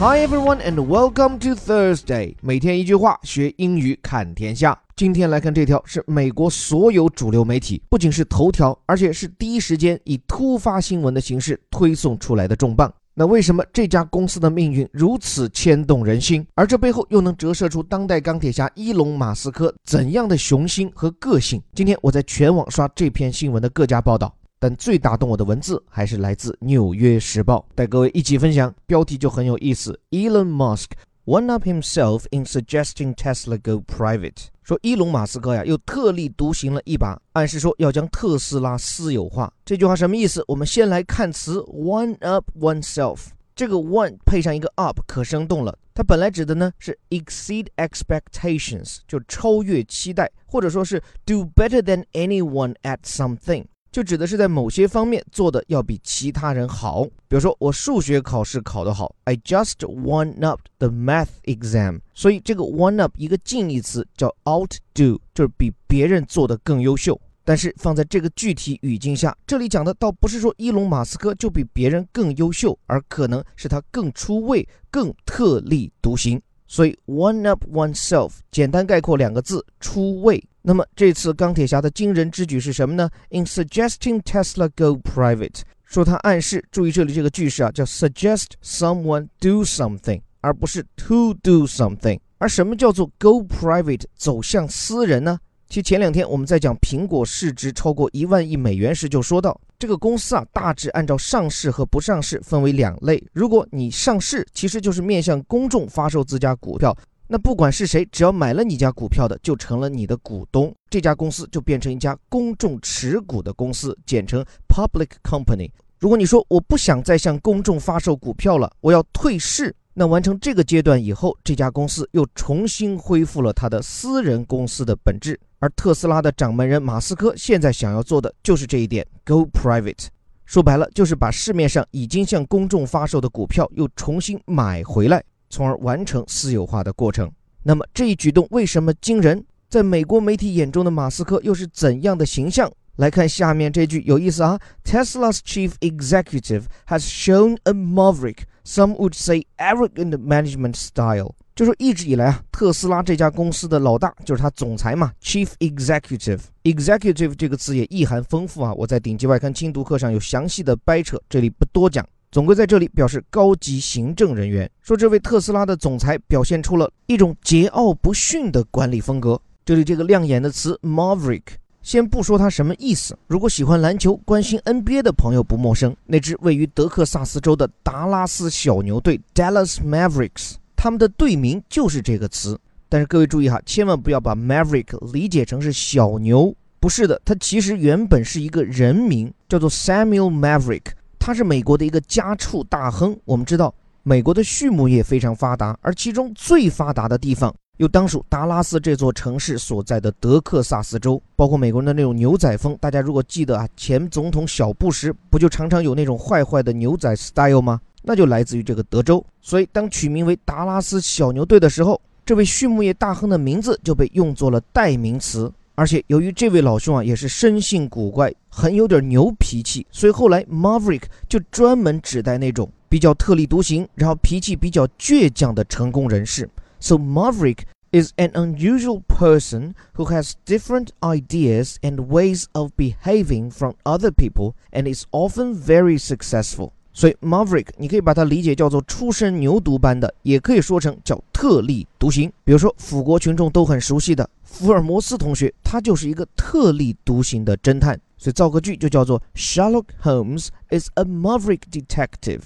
Hi everyone and welcome to Thursday。每天一句话，学英语看天下。今天来看这条是美国所有主流媒体，不仅是头条，而且是第一时间以突发新闻的形式推送出来的重磅。那为什么这家公司的命运如此牵动人心？而这背后又能折射出当代钢铁侠伊隆马斯克怎样的雄心和个性？今天我在全网刷这篇新闻的各家报道。但最打动我的文字还是来自《纽约时报》，带各位一起分享。标题就很有意思：Elon Musk one up himself in suggesting Tesla go private。说伊隆马斯克呀，又特立独行了一把，暗示说要将特斯拉私有化。这句话什么意思？我们先来看词 one up oneself。这个 one 配上一个 up，可生动了。它本来指的呢是 exceed expectations，就超越期待，或者说是 do better than anyone at something。就指的是在某些方面做的要比其他人好。比如说，我数学考试考得好，I just won up the math exam。所以这个 one up 一个近义词叫 outdo，就是比别人做的更优秀。但是放在这个具体语境下，这里讲的倒不是说伊隆马斯克就比别人更优秀，而可能是他更出位、更特立独行。所以 one up oneself 简单概括两个字：出位。那么这次钢铁侠的惊人之举是什么呢？In suggesting Tesla go private，说他暗示，注意这里这个句式啊，叫 suggest someone do something，而不是 to do something。而什么叫做 go private，走向私人呢？其实前两天我们在讲苹果市值超过一万亿美元时就说到，这个公司啊大致按照上市和不上市分为两类。如果你上市，其实就是面向公众发售自家股票。那不管是谁，只要买了你家股票的，就成了你的股东，这家公司就变成一家公众持股的公司，简称 public company。如果你说我不想再向公众发售股票了，我要退市，那完成这个阶段以后，这家公司又重新恢复了它的私人公司的本质。而特斯拉的掌门人马斯克现在想要做的就是这一点，go private。说白了，就是把市面上已经向公众发售的股票又重新买回来。从而完成私有化的过程。那么这一举动为什么惊人？在美国媒体眼中的马斯克又是怎样的形象？来看下面这句有意思啊：Tesla's chief executive has shown a maverick, some would say arrogant management style。就说一直以来啊，特斯拉这家公司的老大就是他总裁嘛，chief executive。executive 这个词也意涵丰富啊，我在顶级外刊精读课上有详细的掰扯，这里不多讲。总归在这里表示高级行政人员说，这位特斯拉的总裁表现出了一种桀骜不驯的管理风格。这里这个亮眼的词 Maverick，先不说它什么意思，如果喜欢篮球、关心 NBA 的朋友不陌生，那支位于德克萨斯州的达拉斯小牛队 Dallas Mavericks，他们的队名就是这个词。但是各位注意哈，千万不要把 Maverick 理解成是小牛，不是的，它其实原本是一个人名，叫做 Samuel Maverick。他是美国的一个家畜大亨。我们知道，美国的畜牧业非常发达，而其中最发达的地方又当属达拉斯这座城市所在的德克萨斯州。包括美国人的那种牛仔风，大家如果记得啊，前总统小布什不就常常有那种坏坏的牛仔 style 吗？那就来自于这个德州。所以，当取名为达拉斯小牛队的时候，这位畜牧业大亨的名字就被用作了代名词。而且由于这位老兄啊也是生性古怪，很有点牛脾气，所以后来 Maverick 就专门指代那种比较特立独行，然后脾气比较倔强的成功人士。So Maverick is an unusual person who has different ideas and ways of behaving from other people and is often very successful. 所以 Maverick 你可以把它理解叫做出生牛犊般的，也可以说成叫特立独行。比如说，腐国群众都很熟悉的福尔摩斯同学，他就是一个特立独行的侦探。所以造个句就叫做 Sherlock Holmes is a maverick detective。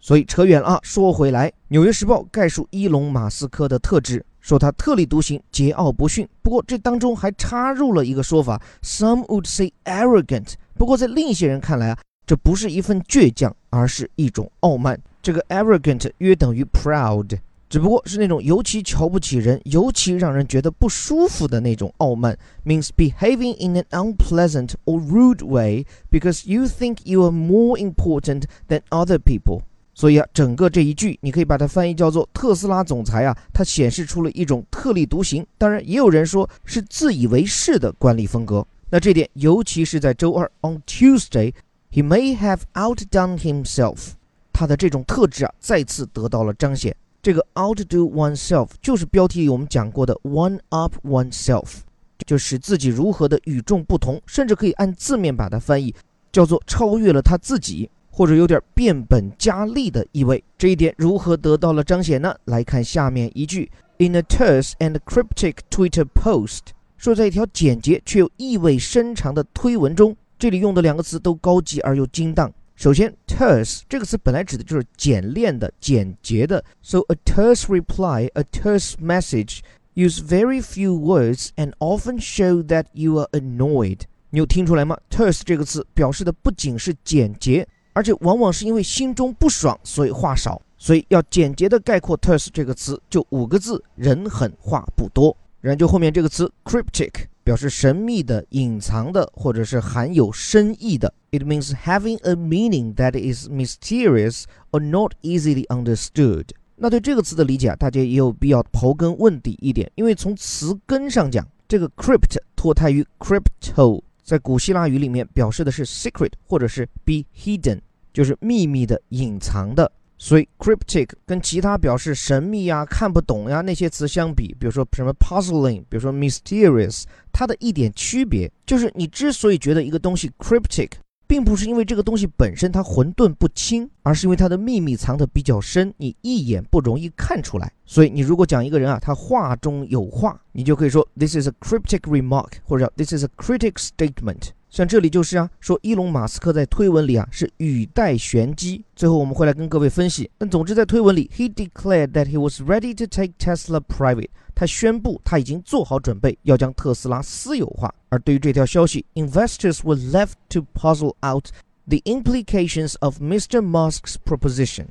所以扯远了啊，说回来，《纽约时报》概述伊隆马斯克的特质，说他特立独行、桀骜不驯。不过这当中还插入了一个说法，Some would say arrogant。不过在另一些人看来啊。这不是一份倔强，而是一种傲慢。这个 arrogant 约等于 proud，只不过是那种尤其瞧不起人、尤其让人觉得不舒服的那种傲慢。Means behaving in an unpleasant or rude way because you think you are more important than other people。所以啊，整个这一句你可以把它翻译叫做特斯拉总裁啊，他显示出了一种特立独行，当然也有人说是自以为是的管理风格。那这点尤其是在周二 on Tuesday。He may have outdone himself。他的这种特质啊再次得到了彰显。这个 outdo oneself 就是标题里我们讲过的 one up oneself，就使自己如何的与众不同，甚至可以按字面把它翻译叫做超越了他自己，或者有点变本加厉的意味。这一点如何得到了彰显呢？来看下面一句：In a terse and cryptic Twitter post，说在一条简洁却又意味深长的推文中，这里用的两个词都高级而又精当。首先，terse 这个词本来指的就是简练的、简洁的。So a terse reply, a terse message, use very few words and often show that you are annoyed。你有听出来吗？terse 这个词表示的不仅是简洁，而且往往是因为心中不爽，所以话少。所以要简洁的概括 terse 这个词，就五个字：人狠话不多。然后就后面这个词 cryptic。表示神秘的、隐藏的，或者是含有深意的。It means having a meaning that is mysterious or not easily understood。那对这个词的理解啊，大家也有必要刨根问底一点，因为从词根上讲，这个 crypt 脱胎于 crypto，在古希腊语里面表示的是 secret 或者是 be hidden，就是秘密的、隐藏的。所以，cryptic 跟其他表示神秘呀、看不懂呀那些词相比，比如说什么 puzzling，比如说 mysterious，它的一点区别就是，你之所以觉得一个东西 cryptic，并不是因为这个东西本身它混沌不清，而是因为它的秘密藏得比较深，你一眼不容易看出来。所以，你如果讲一个人啊，他话中有话，你就可以说 this is a cryptic remark，或者叫 this is a critic statement。像这里就是啊，说伊隆马斯克在推文里啊是语带玄机。最后我们会来跟各位分析。但总之在推文里，he declared that he was ready to take Tesla private。他宣布他已经做好准备要将特斯拉私有化。而对于这条消息，investors were left to puzzle out the implications of Mr. Musk's proposition。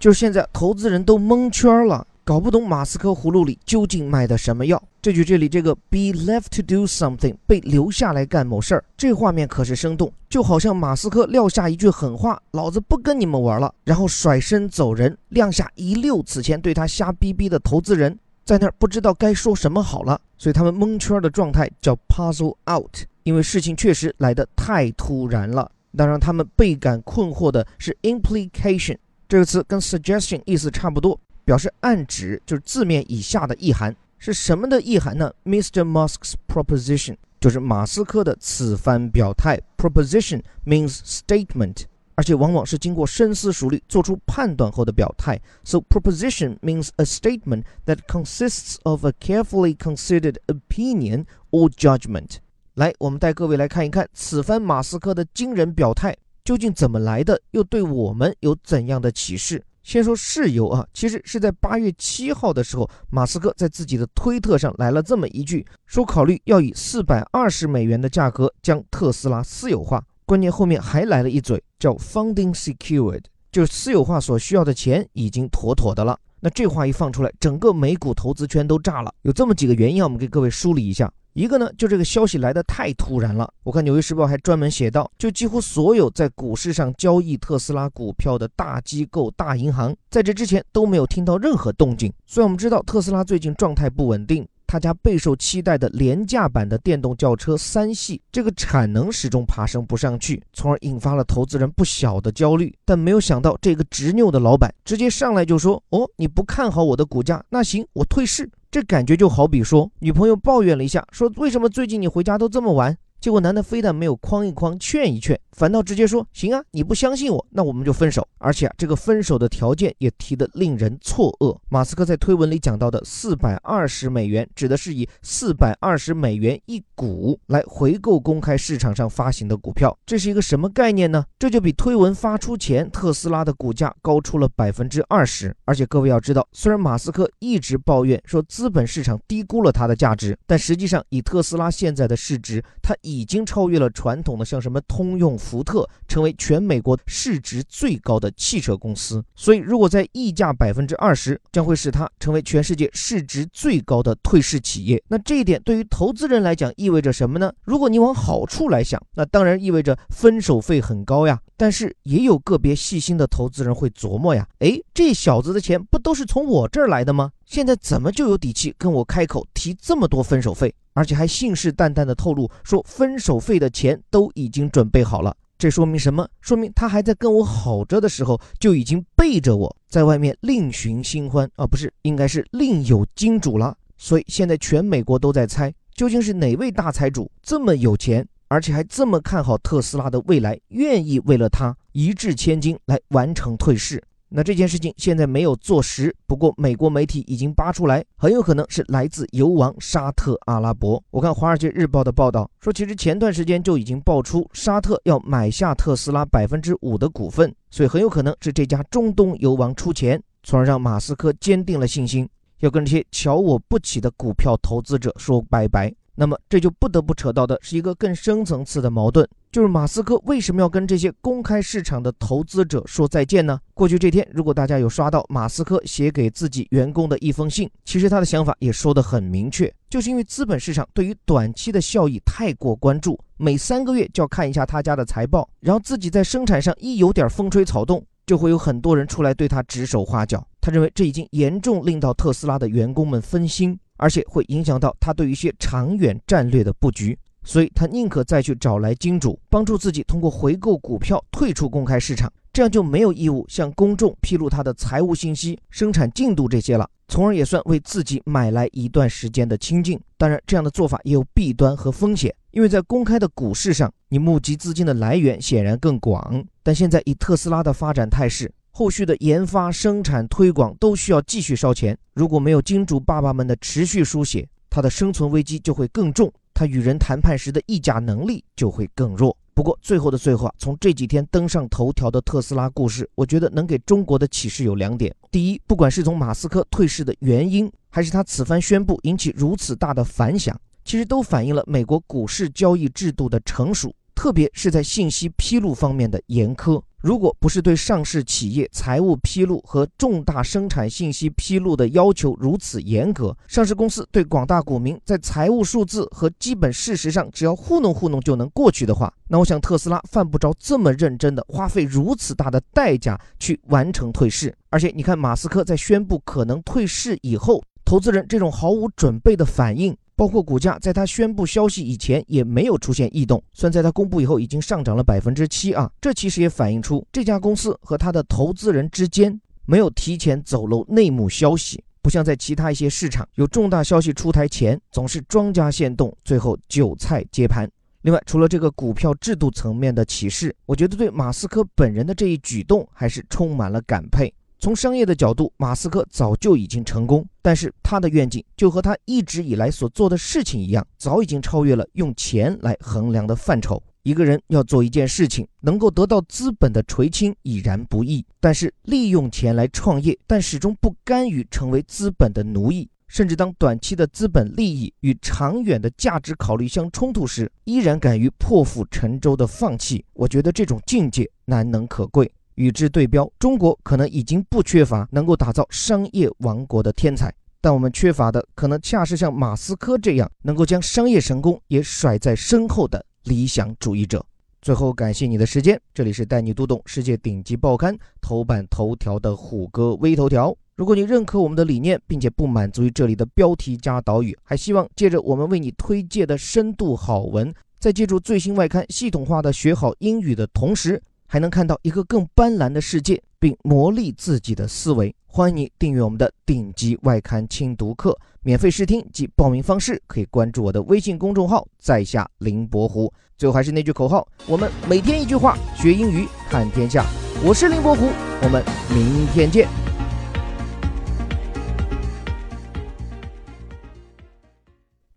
就是现在投资人都蒙圈了。搞不懂马斯克葫芦里究竟卖的什么药？这句这里这个 be left to do something 被留下来干某事儿，这画面可是生动，就好像马斯克撂下一句狠话：“老子不跟你们玩了”，然后甩身走人，亮下一溜此前对他瞎逼逼的投资人，在那儿不知道该说什么好了。所以他们蒙圈的状态叫 puzzle out，因为事情确实来得太突然了。那让他们倍感困惑的是 implication 这个词跟 suggestion 意思差不多。表示暗指就是字面以下的意涵是什么的意涵呢？Mr. Musk's proposition 就是马斯克的此番表态。Proposition means statement，而且往往是经过深思熟虑做出判断后的表态。So proposition means a statement that consists of a carefully considered opinion or judgment。来，我们带各位来看一看此番马斯克的惊人表态究竟怎么来的，又对我们有怎样的启示？先说事由啊，其实是在八月七号的时候，马斯克在自己的推特上来了这么一句，说考虑要以四百二十美元的价格将特斯拉私有化。关键后面还来了一嘴，叫 funding secured，就是私有化所需要的钱已经妥妥的了。那这话一放出来，整个美股投资圈都炸了。有这么几个原因，我们给各位梳理一下。一个呢，就这个消息来的太突然了。我看《纽约时报》还专门写到，就几乎所有在股市上交易特斯拉股票的大机构、大银行，在这之前都没有听到任何动静。虽然我们知道特斯拉最近状态不稳定，他家备受期待的廉价版的电动轿车三系这个产能始终爬升不上去，从而引发了投资人不小的焦虑。但没有想到，这个执拗的老板直接上来就说：“哦，你不看好我的股价？那行，我退市。”这感觉就好比说，女朋友抱怨了一下，说为什么最近你回家都这么晚？结果男的非但没有框一框、劝一劝，反倒直接说：“行啊，你不相信我，那我们就分手。”而且啊，这个分手的条件也提得令人错愕。马斯克在推文里讲到的四百二十美元，指的是以四百二十美元一股来回购公开市场上发行的股票。这是一个什么概念呢？这就比推文发出前特斯拉的股价高出了百分之二十。而且各位要知道，虽然马斯克一直抱怨说资本市场低估了它的价值，但实际上以特斯拉现在的市值，它已已经超越了传统的像什么通用、福特，成为全美国市值最高的汽车公司。所以，如果在溢价百分之二十，将会使它成为全世界市值最高的退市企业。那这一点对于投资人来讲意味着什么呢？如果你往好处来想，那当然意味着分手费很高呀。但是也有个别细心的投资人会琢磨呀，哎，这小子的钱不都是从我这儿来的吗？现在怎么就有底气跟我开口提这么多分手费？而且还信誓旦旦地透露说，分手费的钱都已经准备好了。这说明什么？说明他还在跟我好着的时候，就已经背着我在外面另寻新欢啊，不是，应该是另有金主了。所以现在全美国都在猜，究竟是哪位大财主这么有钱，而且还这么看好特斯拉的未来，愿意为了他一掷千金来完成退市。那这件事情现在没有坐实，不过美国媒体已经扒出来，很有可能是来自油王沙特阿拉伯。我看《华尔街日报》的报道说，其实前段时间就已经爆出沙特要买下特斯拉百分之五的股份，所以很有可能是这家中东油王出钱，从而让马斯克坚定了信心，要跟这些瞧我不起的股票投资者说拜拜。那么这就不得不扯到的是一个更深层次的矛盾，就是马斯克为什么要跟这些公开市场的投资者说再见呢？过去这天，如果大家有刷到马斯克写给自己员工的一封信，其实他的想法也说得很明确，就是因为资本市场对于短期的效益太过关注，每三个月就要看一下他家的财报，然后自己在生产上一有点风吹草动，就会有很多人出来对他指手画脚。他认为这已经严重令到特斯拉的员工们分心。而且会影响到他对一些长远战略的布局，所以他宁可再去找来金主，帮助自己通过回购股票退出公开市场，这样就没有义务向公众披露他的财务信息、生产进度这些了，从而也算为自己买来一段时间的清静。当然，这样的做法也有弊端和风险，因为在公开的股市上，你募集资金的来源显然更广，但现在以特斯拉的发展态势。后续的研发、生产、推广都需要继续烧钱。如果没有金主爸爸们的持续书写，他的生存危机就会更重，他与人谈判时的议价能力就会更弱。不过最后的最后啊，从这几天登上头条的特斯拉故事，我觉得能给中国的启示有两点：第一，不管是从马斯克退市的原因，还是他此番宣布引起如此大的反响，其实都反映了美国股市交易制度的成熟，特别是在信息披露方面的严苛。如果不是对上市企业财务披露和重大生产信息披露的要求如此严格，上市公司对广大股民在财务数字和基本事实上只要糊弄糊弄就能过去的话，那我想特斯拉犯不着这么认真的花费如此大的代价去完成退市。而且你看，马斯克在宣布可能退市以后，投资人这种毫无准备的反应。包括股价，在他宣布消息以前也没有出现异动，虽然在他公布以后已经上涨了百分之七啊，这其实也反映出这家公司和他的投资人之间没有提前走漏内幕消息，不像在其他一些市场有重大消息出台前总是庄家先动，最后韭菜接盘。另外，除了这个股票制度层面的启示，我觉得对马斯克本人的这一举动还是充满了感佩。从商业的角度，马斯克早就已经成功，但是他的愿景就和他一直以来所做的事情一样，早已经超越了用钱来衡量的范畴。一个人要做一件事情，能够得到资本的垂青已然不易，但是利用钱来创业，但始终不甘于成为资本的奴役，甚至当短期的资本利益与长远的价值考虑相冲突时，依然敢于破釜沉舟的放弃，我觉得这种境界难能可贵。与之对标，中国可能已经不缺乏能够打造商业王国的天才，但我们缺乏的可能恰是像马斯克这样能够将商业成功也甩在身后的理想主义者。最后，感谢你的时间，这里是带你读懂世界顶级报刊头版头条的虎哥微头条。如果你认可我们的理念，并且不满足于这里的标题加导语，还希望借着我们为你推荐的深度好文，在借助最新外刊系统化的学好英语的同时。还能看到一个更斑斓的世界，并磨砺自己的思维。欢迎你订阅我们的顶级外刊精读课，免费试听及报名方式可以关注我的微信公众号“在下林伯虎”。最后还是那句口号：我们每天一句话，学英语看天下。我是林伯虎，我们明天见。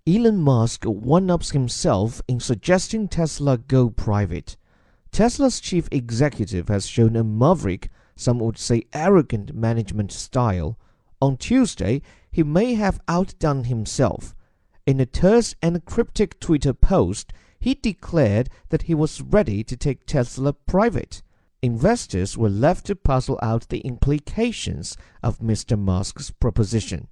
Elon Musk one-ups himself in suggesting Tesla go private. Tesla's chief executive has shown a maverick, some would say arrogant management style. On Tuesday, he may have outdone himself. In a terse and cryptic Twitter post, he declared that he was ready to take Tesla private. Investors were left to puzzle out the implications of Mr. Musk's proposition.